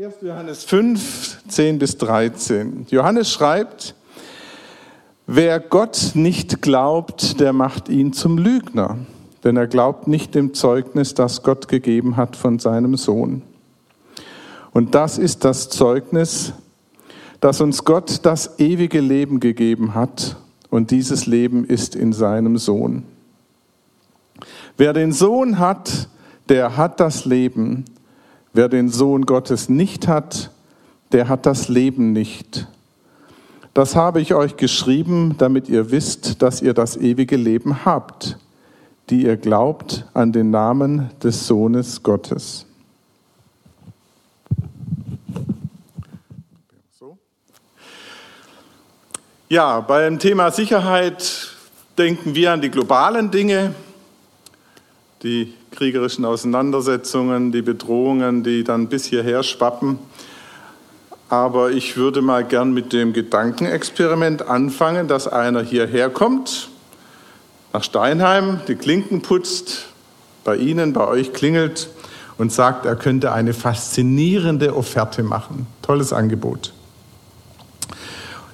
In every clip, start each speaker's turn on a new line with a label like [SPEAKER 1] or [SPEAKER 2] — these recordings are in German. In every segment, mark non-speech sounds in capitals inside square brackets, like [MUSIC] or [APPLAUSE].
[SPEAKER 1] 1. Johannes 5, 10 bis 13. Johannes schreibt, wer Gott nicht glaubt, der macht ihn zum Lügner, denn er glaubt nicht dem Zeugnis, das Gott gegeben hat von seinem Sohn. Und das ist das Zeugnis, dass uns Gott das ewige Leben gegeben hat, und dieses Leben ist in seinem Sohn. Wer den Sohn hat, der hat das Leben. Wer den Sohn Gottes nicht hat, der hat das Leben nicht. Das habe ich euch geschrieben, damit ihr wisst, dass ihr das ewige Leben habt, die ihr glaubt an den Namen des Sohnes Gottes. Ja, beim Thema Sicherheit denken wir an die globalen Dinge, die kriegerischen Auseinandersetzungen, die Bedrohungen, die dann bis hierher schwappen. Aber ich würde mal gern mit dem Gedankenexperiment anfangen, dass einer hierher kommt, nach Steinheim, die Klinken putzt, bei Ihnen, bei euch klingelt und sagt, er könnte eine faszinierende Offerte machen. Tolles Angebot.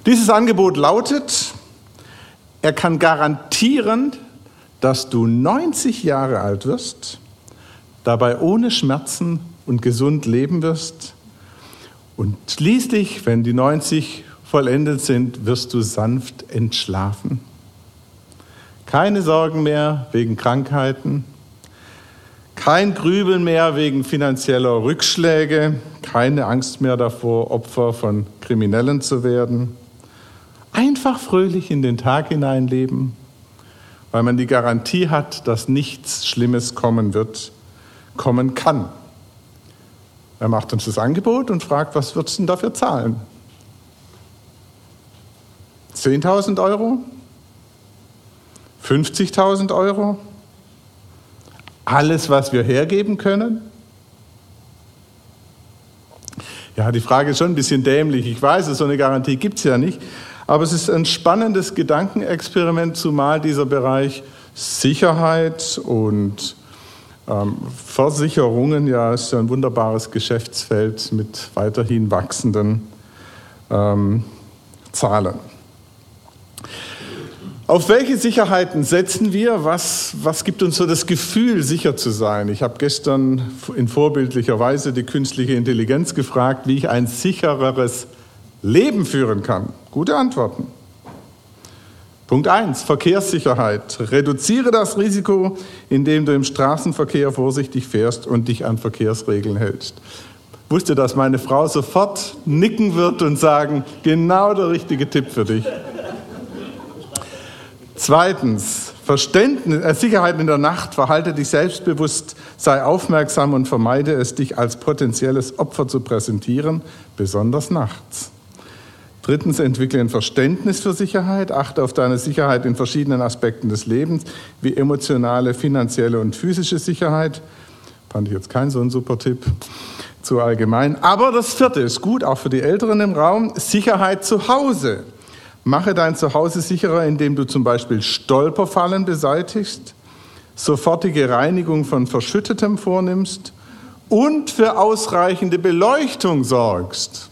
[SPEAKER 1] Dieses Angebot lautet, er kann garantieren, dass du 90 Jahre alt wirst, dabei ohne Schmerzen und gesund leben wirst und schließlich, wenn die 90 vollendet sind, wirst du sanft entschlafen. Keine Sorgen mehr wegen Krankheiten, kein Grübeln mehr wegen finanzieller Rückschläge, keine Angst mehr davor, Opfer von Kriminellen zu werden. Einfach fröhlich in den Tag hineinleben weil man die Garantie hat, dass nichts Schlimmes kommen wird, kommen kann. Er macht uns das Angebot und fragt, was würdest du denn dafür zahlen? 10.000 Euro? 50.000 Euro? Alles, was wir hergeben können? Ja, die Frage ist schon ein bisschen dämlich. Ich weiß, so eine Garantie gibt es ja nicht. Aber es ist ein spannendes Gedankenexperiment, zumal dieser Bereich Sicherheit und ähm, Versicherungen, ja, ist ja ein wunderbares Geschäftsfeld mit weiterhin wachsenden ähm, Zahlen. Auf welche Sicherheiten setzen wir? Was, was gibt uns so das Gefühl, sicher zu sein? Ich habe gestern in vorbildlicher Weise die künstliche Intelligenz gefragt, wie ich ein sichereres Leben führen kann? Gute Antworten. Punkt 1, Verkehrssicherheit. Reduziere das Risiko, indem du im Straßenverkehr vorsichtig fährst und dich an Verkehrsregeln hältst. Wusste, dass meine Frau sofort nicken wird und sagen, genau der richtige Tipp für dich. Zweitens, Verständnis, äh, Sicherheit in der Nacht, verhalte dich selbstbewusst, sei aufmerksam und vermeide es, dich als potenzielles Opfer zu präsentieren, besonders nachts. Drittens, entwickle ein Verständnis für Sicherheit, achte auf deine Sicherheit in verschiedenen Aspekten des Lebens, wie emotionale, finanzielle und physische Sicherheit. Fand ich jetzt kein so ein super Tipp zu allgemein. Aber das vierte ist gut, auch für die Älteren im Raum, Sicherheit zu Hause. Mache dein Zuhause sicherer, indem du zum Beispiel Stolperfallen beseitigst, sofortige Reinigung von Verschüttetem vornimmst und für ausreichende Beleuchtung sorgst.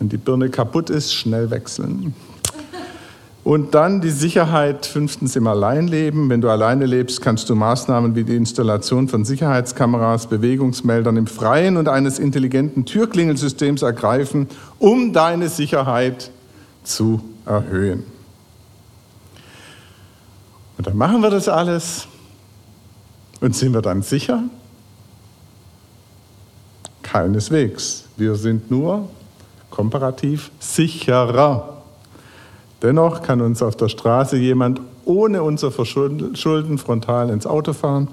[SPEAKER 1] Wenn die Birne kaputt ist, schnell wechseln. Und dann die Sicherheit, fünftens im Alleinleben. Wenn du alleine lebst, kannst du Maßnahmen wie die Installation von Sicherheitskameras, Bewegungsmeldern im Freien und eines intelligenten Türklingelsystems ergreifen, um deine Sicherheit zu erhöhen. Und dann machen wir das alles und sind wir dann sicher? Keineswegs. Wir sind nur komparativ sicherer. Dennoch kann uns auf der Straße jemand ohne unser Verschulden frontal ins Auto fahren.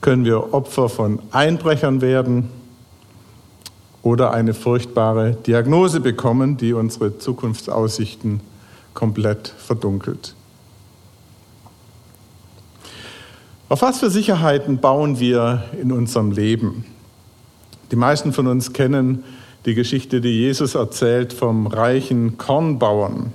[SPEAKER 1] Können wir Opfer von Einbrechern werden oder eine furchtbare Diagnose bekommen, die unsere Zukunftsaussichten komplett verdunkelt. Auf was für Sicherheiten bauen wir in unserem Leben? Die meisten von uns kennen die Geschichte, die Jesus erzählt vom reichen Kornbauern.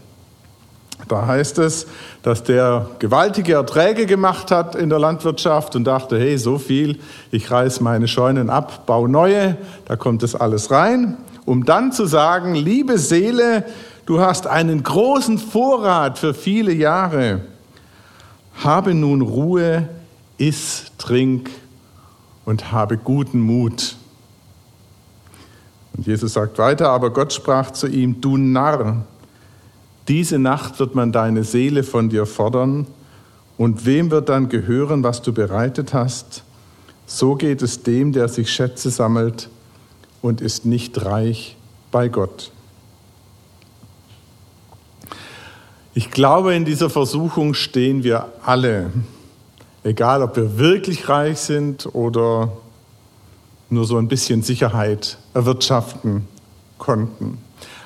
[SPEAKER 1] Da heißt es, dass der gewaltige Erträge gemacht hat in der Landwirtschaft und dachte, hey, so viel, ich reiß meine Scheunen ab, baue neue, da kommt das alles rein, um dann zu sagen, liebe Seele, du hast einen großen Vorrat für viele Jahre. Habe nun Ruhe, iss, trink und habe guten Mut. Und Jesus sagt weiter, aber Gott sprach zu ihm, du Narr, diese Nacht wird man deine Seele von dir fordern, und wem wird dann gehören, was du bereitet hast? So geht es dem, der sich Schätze sammelt und ist nicht reich bei Gott. Ich glaube, in dieser Versuchung stehen wir alle, egal ob wir wirklich reich sind oder nur so ein bisschen Sicherheit erwirtschaften konnten.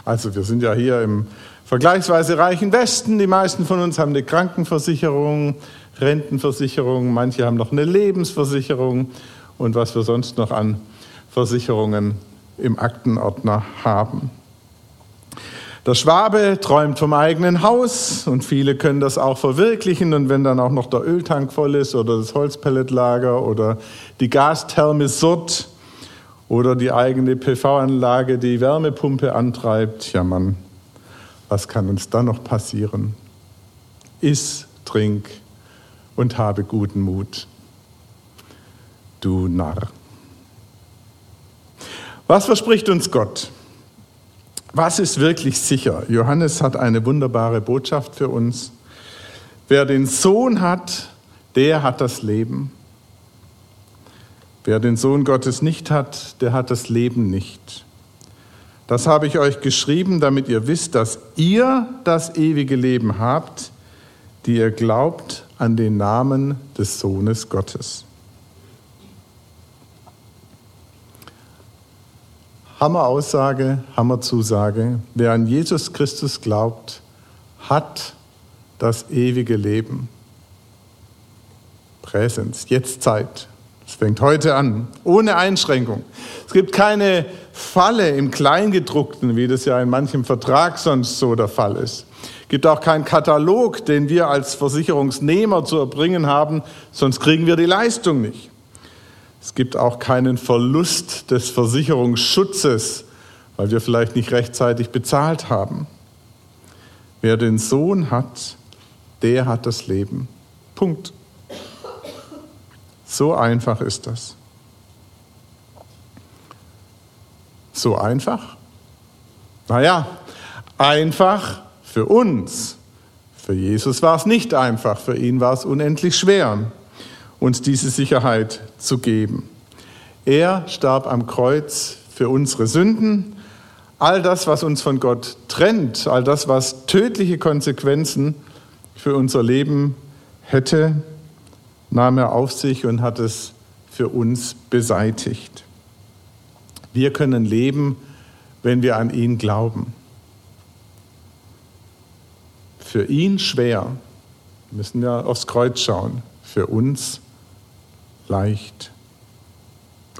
[SPEAKER 1] Also wir sind ja hier im vergleichsweise reichen Westen. Die meisten von uns haben eine Krankenversicherung, Rentenversicherung, manche haben noch eine Lebensversicherung und was wir sonst noch an Versicherungen im Aktenordner haben. Der Schwabe träumt vom eigenen Haus und viele können das auch verwirklichen. Und wenn dann auch noch der Öltank voll ist oder das Holzpelletlager oder die Gastherme Surt oder die eigene PV-Anlage die Wärmepumpe antreibt, ja Mann, was kann uns dann noch passieren? Iss, trink und habe guten Mut. Du Narr. Was verspricht uns Gott? Was ist wirklich sicher? Johannes hat eine wunderbare Botschaft für uns. Wer den Sohn hat, der hat das Leben. Wer den Sohn Gottes nicht hat, der hat das Leben nicht. Das habe ich euch geschrieben, damit ihr wisst, dass ihr das ewige Leben habt, die ihr glaubt an den Namen des Sohnes Gottes. Hammer-Aussage, Hammer-Zusage. Wer an Jesus Christus glaubt, hat das ewige Leben. Präsens, jetzt Zeit. Es fängt heute an, ohne Einschränkung. Es gibt keine Falle im Kleingedruckten, wie das ja in manchem Vertrag sonst so der Fall ist. Es gibt auch keinen Katalog, den wir als Versicherungsnehmer zu erbringen haben, sonst kriegen wir die Leistung nicht. Es gibt auch keinen Verlust des Versicherungsschutzes, weil wir vielleicht nicht rechtzeitig bezahlt haben. Wer den Sohn hat, der hat das Leben. Punkt. So einfach ist das. So einfach? Naja, einfach für uns. Für Jesus war es nicht einfach, für ihn war es unendlich schwer uns diese Sicherheit zu geben. Er starb am Kreuz für unsere Sünden. All das, was uns von Gott trennt, all das, was tödliche Konsequenzen für unser Leben hätte, nahm er auf sich und hat es für uns beseitigt. Wir können leben, wenn wir an ihn glauben. Für ihn schwer, müssen wir aufs Kreuz schauen, für uns leicht.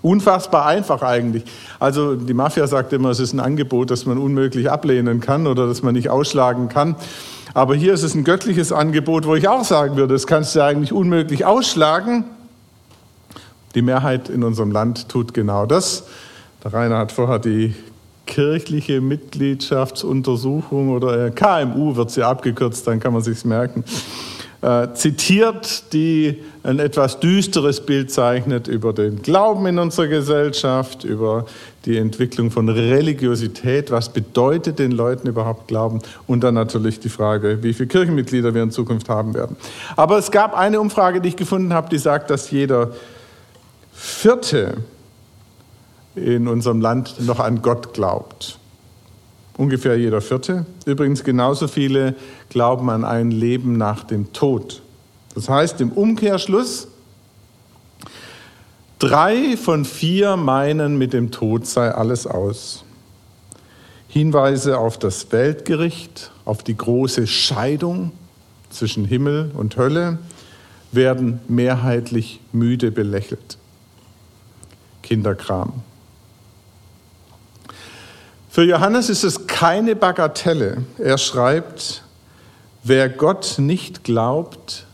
[SPEAKER 1] Unfassbar einfach eigentlich. Also die Mafia sagt immer, es ist ein Angebot, das man unmöglich ablehnen kann oder das man nicht ausschlagen kann. Aber hier ist es ein göttliches Angebot, wo ich auch sagen würde, das kannst du eigentlich unmöglich ausschlagen. Die Mehrheit in unserem Land tut genau das. Der Rainer hat vorher die kirchliche Mitgliedschaftsuntersuchung oder KMU wird sie abgekürzt, dann kann man sich's merken äh, zitiert, die ein etwas düsteres Bild zeichnet über den Glauben in unserer Gesellschaft, über die Entwicklung von Religiosität, was bedeutet den Leuten überhaupt Glauben und dann natürlich die Frage, wie viele Kirchenmitglieder wir in Zukunft haben werden. Aber es gab eine Umfrage, die ich gefunden habe, die sagt, dass jeder Vierte in unserem Land noch an Gott glaubt ungefähr jeder Vierte. Übrigens genauso viele glauben an ein Leben nach dem Tod. Das heißt im Umkehrschluss, drei von vier meinen, mit dem Tod sei alles aus. Hinweise auf das Weltgericht, auf die große Scheidung zwischen Himmel und Hölle werden mehrheitlich müde belächelt. Kinderkram. Für Johannes ist es keine Bagatelle. Er schreibt, wer Gott nicht glaubt,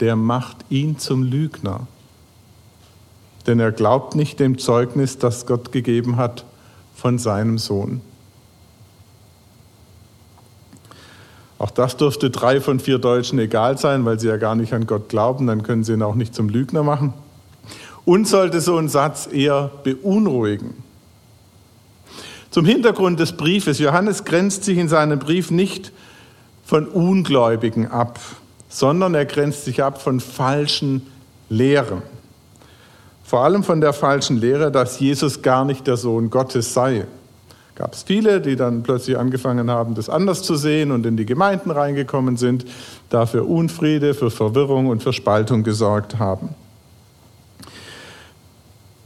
[SPEAKER 1] der macht ihn zum Lügner. Denn er glaubt nicht dem Zeugnis, das Gott gegeben hat von seinem Sohn. Auch das dürfte drei von vier Deutschen egal sein, weil sie ja gar nicht an Gott glauben, dann können sie ihn auch nicht zum Lügner machen. Uns sollte so ein Satz eher beunruhigen. Zum Hintergrund des Briefes. Johannes grenzt sich in seinem Brief nicht von Ungläubigen ab, sondern er grenzt sich ab von falschen Lehren. Vor allem von der falschen Lehre, dass Jesus gar nicht der Sohn Gottes sei. Gab es viele, die dann plötzlich angefangen haben, das anders zu sehen und in die Gemeinden reingekommen sind, dafür Unfriede, für Verwirrung und für Spaltung gesorgt haben.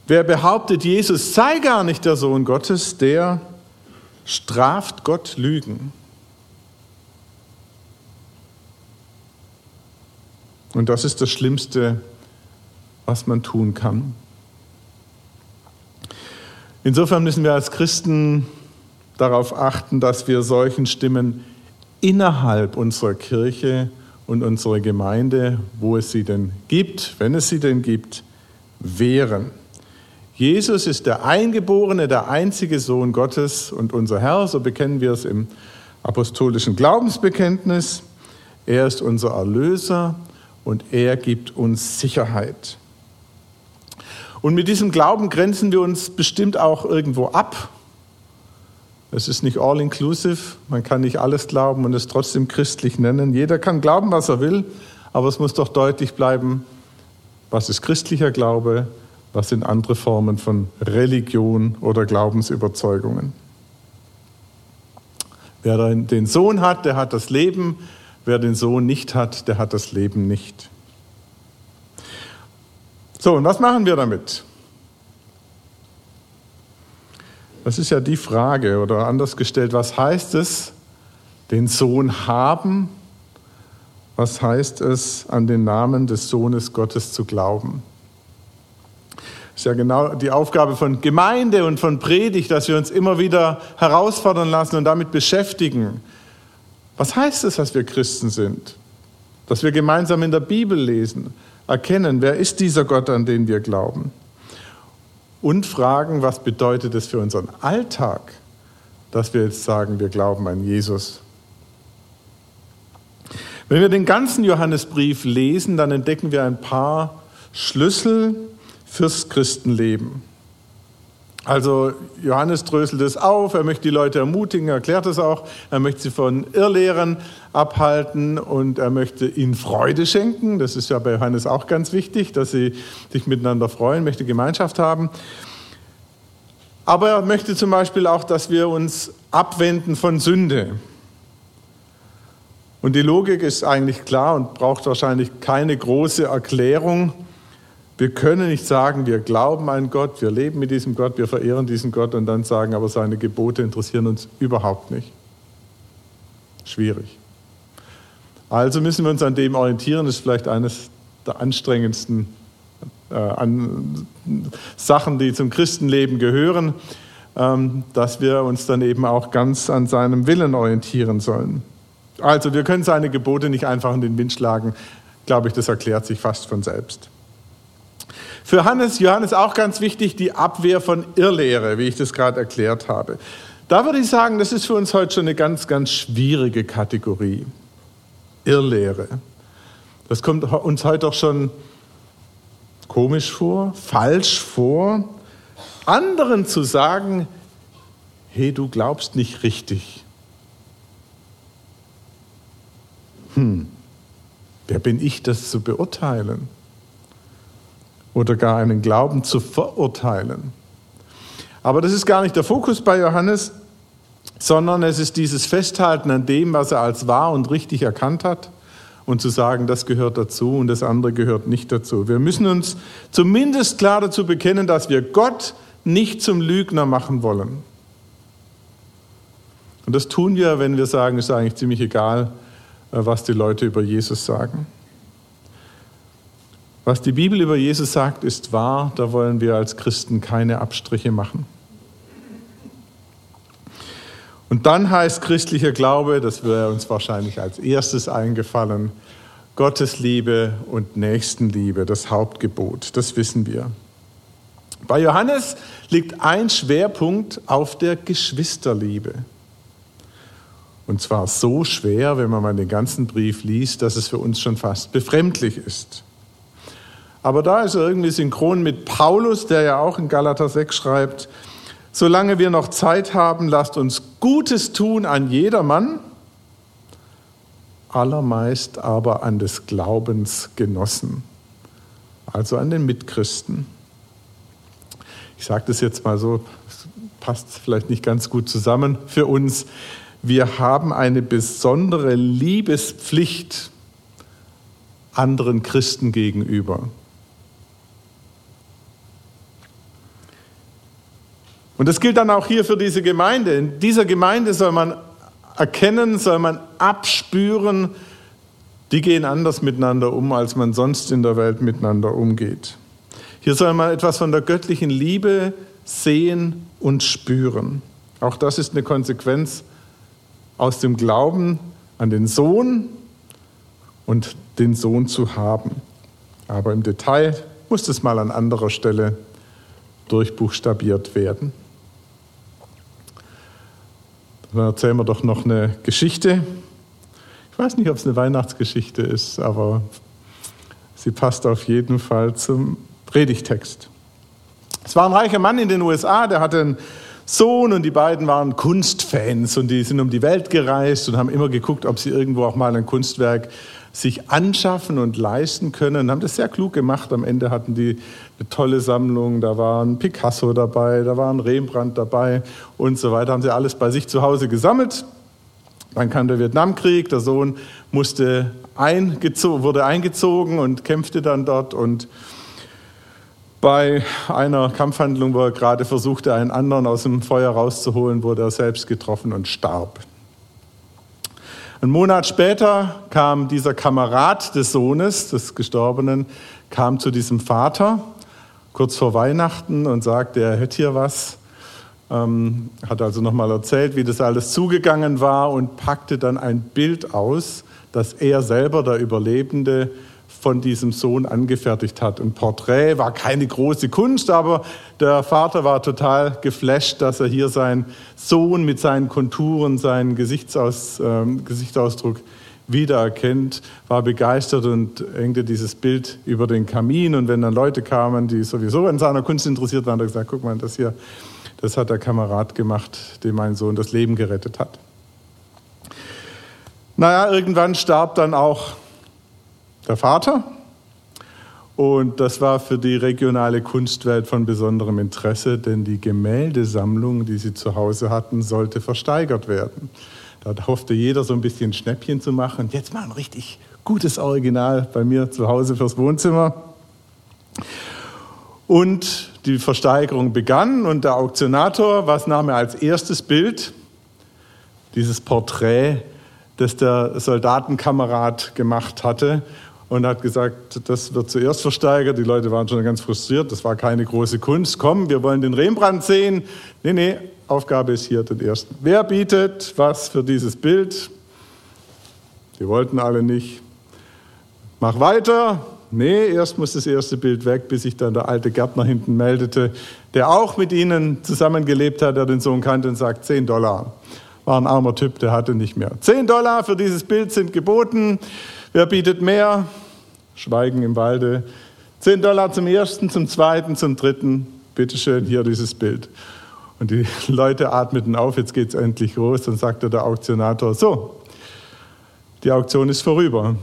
[SPEAKER 1] Wer behauptet, Jesus sei gar nicht der Sohn Gottes, der straft Gott Lügen. Und das ist das Schlimmste, was man tun kann. Insofern müssen wir als Christen darauf achten, dass wir solchen Stimmen innerhalb unserer Kirche und unserer Gemeinde, wo es sie denn gibt, wenn es sie denn gibt, wehren. Jesus ist der Eingeborene, der einzige Sohn Gottes und unser Herr, so bekennen wir es im apostolischen Glaubensbekenntnis. Er ist unser Erlöser und er gibt uns Sicherheit. Und mit diesem Glauben grenzen wir uns bestimmt auch irgendwo ab. Es ist nicht all-inclusive, man kann nicht alles glauben und es trotzdem christlich nennen. Jeder kann glauben, was er will, aber es muss doch deutlich bleiben, was ist christlicher Glaube was sind andere Formen von Religion oder Glaubensüberzeugungen. Wer den Sohn hat, der hat das Leben. Wer den Sohn nicht hat, der hat das Leben nicht. So, und was machen wir damit? Das ist ja die Frage, oder anders gestellt, was heißt es, den Sohn haben? Was heißt es, an den Namen des Sohnes Gottes zu glauben? Ist ja genau die Aufgabe von Gemeinde und von Predigt, dass wir uns immer wieder herausfordern lassen und damit beschäftigen. Was heißt es, dass wir Christen sind? Dass wir gemeinsam in der Bibel lesen, erkennen, wer ist dieser Gott, an den wir glauben? Und fragen, was bedeutet es für unseren Alltag, dass wir jetzt sagen, wir glauben an Jesus? Wenn wir den ganzen Johannesbrief lesen, dann entdecken wir ein paar Schlüssel, fürs Christenleben. Also Johannes dröselt es auf, er möchte die Leute ermutigen, erklärt es auch, er möchte sie von Irrlehren abhalten und er möchte ihnen Freude schenken. Das ist ja bei Johannes auch ganz wichtig, dass sie sich miteinander freuen, möchte Gemeinschaft haben. Aber er möchte zum Beispiel auch, dass wir uns abwenden von Sünde. Und die Logik ist eigentlich klar und braucht wahrscheinlich keine große Erklärung. Wir können nicht sagen, wir glauben an Gott, wir leben mit diesem Gott, wir verehren diesen Gott und dann sagen, aber seine Gebote interessieren uns überhaupt nicht. Schwierig. Also müssen wir uns an dem orientieren, das ist vielleicht eines der anstrengendsten äh, an Sachen, die zum Christenleben gehören, ähm, dass wir uns dann eben auch ganz an seinem Willen orientieren sollen. Also wir können seine Gebote nicht einfach in den Wind schlagen, glaube ich, das erklärt sich fast von selbst. Für Hannes, Johannes auch ganz wichtig die Abwehr von Irrlehre, wie ich das gerade erklärt habe. Da würde ich sagen, das ist für uns heute schon eine ganz, ganz schwierige Kategorie. Irrlehre. Das kommt uns heute auch schon komisch vor, falsch vor, anderen zu sagen, hey, du glaubst nicht richtig. Hm, wer bin ich, das zu beurteilen? Oder gar einen Glauben zu verurteilen. Aber das ist gar nicht der Fokus bei Johannes, sondern es ist dieses Festhalten an dem, was er als wahr und richtig erkannt hat und zu sagen, das gehört dazu und das andere gehört nicht dazu. Wir müssen uns zumindest klar dazu bekennen, dass wir Gott nicht zum Lügner machen wollen. Und das tun wir, wenn wir sagen, es ist eigentlich ziemlich egal, äh, was die Leute über Jesus sagen. Was die Bibel über Jesus sagt, ist wahr, da wollen wir als Christen keine Abstriche machen. Und dann heißt christlicher Glaube, das wäre uns wahrscheinlich als erstes eingefallen, Gottes Liebe und Nächstenliebe, das Hauptgebot, das wissen wir. Bei Johannes liegt ein Schwerpunkt auf der Geschwisterliebe. Und zwar so schwer, wenn man mal den ganzen Brief liest, dass es für uns schon fast befremdlich ist. Aber da ist er irgendwie synchron mit Paulus, der ja auch in Galater 6 schreibt, solange wir noch Zeit haben, lasst uns Gutes tun an jedermann, allermeist aber an des Glaubens Genossen, also an den Mitchristen. Ich sage das jetzt mal so, passt vielleicht nicht ganz gut zusammen für uns wir haben eine besondere Liebespflicht anderen Christen gegenüber. Und das gilt dann auch hier für diese Gemeinde. In dieser Gemeinde soll man erkennen, soll man abspüren, die gehen anders miteinander um, als man sonst in der Welt miteinander umgeht. Hier soll man etwas von der göttlichen Liebe sehen und spüren. Auch das ist eine Konsequenz aus dem Glauben an den Sohn und den Sohn zu haben. Aber im Detail muss es mal an anderer Stelle durchbuchstabiert werden. Dann erzählen wir doch noch eine Geschichte. Ich weiß nicht, ob es eine Weihnachtsgeschichte ist, aber sie passt auf jeden Fall zum Predigtext. Es war ein reicher Mann in den USA, der hatte einen Sohn und die beiden waren Kunstfans und die sind um die Welt gereist und haben immer geguckt, ob sie irgendwo auch mal ein Kunstwerk sich anschaffen und leisten können und haben das sehr klug gemacht. Am Ende hatten die eine tolle Sammlung, da war ein Picasso dabei, da war ein Rembrandt dabei und so weiter. Haben sie alles bei sich zu Hause gesammelt. Dann kam der Vietnamkrieg, der Sohn musste eingezogen, wurde eingezogen und kämpfte dann dort und bei einer Kampfhandlung, wo er gerade versuchte, einen anderen aus dem Feuer rauszuholen, wurde er selbst getroffen und starb. Ein Monat später kam dieser Kamerad des Sohnes, des Gestorbenen, kam zu diesem Vater kurz vor Weihnachten und sagte, er hätte hier was. Ähm, hat also nochmal erzählt, wie das alles zugegangen war und packte dann ein Bild aus, das er selber, der Überlebende, von diesem Sohn angefertigt hat. Ein Porträt war keine große Kunst, aber der Vater war total geflasht, dass er hier seinen Sohn mit seinen Konturen, seinen Gesichtsaus, äh, Gesichtsausdruck wiedererkennt, war begeistert und hängte dieses Bild über den Kamin. Und wenn dann Leute kamen, die sowieso an seiner Kunst interessiert waren, hat er gesagt, guck mal, das hier, das hat der Kamerad gemacht, dem mein Sohn das Leben gerettet hat. Naja, irgendwann starb dann auch der Vater. Und das war für die regionale Kunstwelt von besonderem Interesse, denn die Gemäldesammlung, die sie zu Hause hatten, sollte versteigert werden. Da hoffte jeder so ein bisschen Schnäppchen zu machen. Jetzt mal ein richtig gutes Original bei mir zu Hause fürs Wohnzimmer. Und die Versteigerung begann und der Auktionator, was nahm er als erstes Bild? Dieses Porträt, das der Soldatenkamerad gemacht hatte und hat gesagt, das wird zuerst versteigert. Die Leute waren schon ganz frustriert, das war keine große Kunst. Komm, wir wollen den Rembrandt sehen. Nee, nee, Aufgabe ist hier den ersten. Wer bietet was für dieses Bild? Die wollten alle nicht. Mach weiter. Nee, erst muss das erste Bild weg, bis sich dann der alte Gärtner hinten meldete, der auch mit ihnen zusammengelebt hat, der den Sohn kannte und sagt, 10 Dollar. War ein armer Typ, der hatte nicht mehr. 10 Dollar für dieses Bild sind geboten. Wer bietet mehr? Schweigen im Walde. Zehn Dollar zum ersten, zum zweiten, zum dritten. Bitteschön, hier dieses Bild. Und die [LAUGHS] Leute atmeten auf, jetzt geht es endlich los. Dann sagte der Auktionator, so, die Auktion ist vorüber.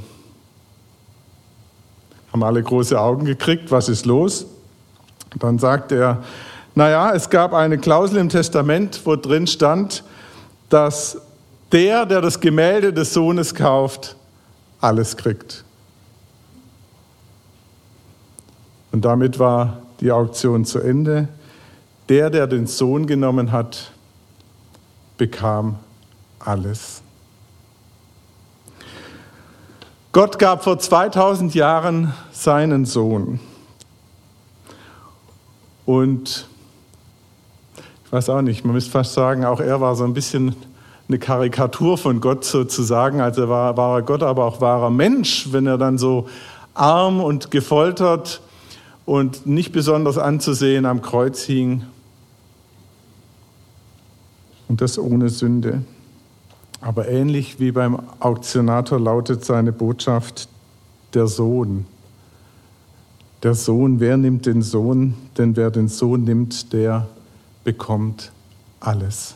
[SPEAKER 1] Haben alle große Augen gekriegt, was ist los? Dann sagte er, naja, es gab eine Klausel im Testament, wo drin stand, dass der, der das Gemälde des Sohnes kauft, alles kriegt. Und damit war die Auktion zu Ende. Der, der den Sohn genommen hat, bekam alles. Gott gab vor 2000 Jahren seinen Sohn. Und ich weiß auch nicht, man müsste fast sagen, auch er war so ein bisschen eine Karikatur von Gott sozusagen. Also er war wahrer Gott, aber auch wahrer Mensch, wenn er dann so arm und gefoltert und nicht besonders anzusehen am Kreuz hing. Und das ohne Sünde. Aber ähnlich wie beim Auktionator lautet seine Botschaft der Sohn. Der Sohn, wer nimmt den Sohn? Denn wer den Sohn nimmt, der bekommt alles.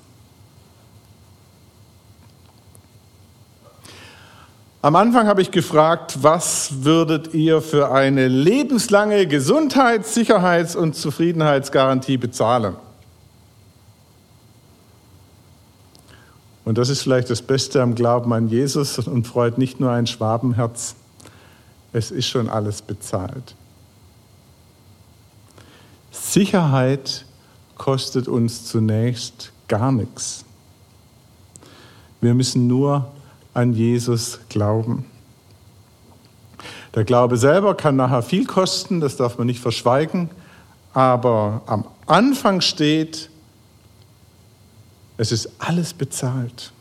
[SPEAKER 1] Am Anfang habe ich gefragt, was würdet ihr für eine lebenslange Gesundheits-, Sicherheits- und Zufriedenheitsgarantie bezahlen? Und das ist vielleicht das Beste am Glauben an Jesus und freut nicht nur ein Schwabenherz. Es ist schon alles bezahlt. Sicherheit kostet uns zunächst gar nichts. Wir müssen nur an Jesus glauben. Der Glaube selber kann nachher viel kosten, das darf man nicht verschweigen, aber am Anfang steht, es ist alles bezahlt.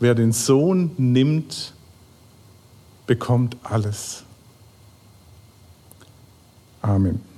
[SPEAKER 1] Wer den Sohn nimmt, bekommt alles. Amen.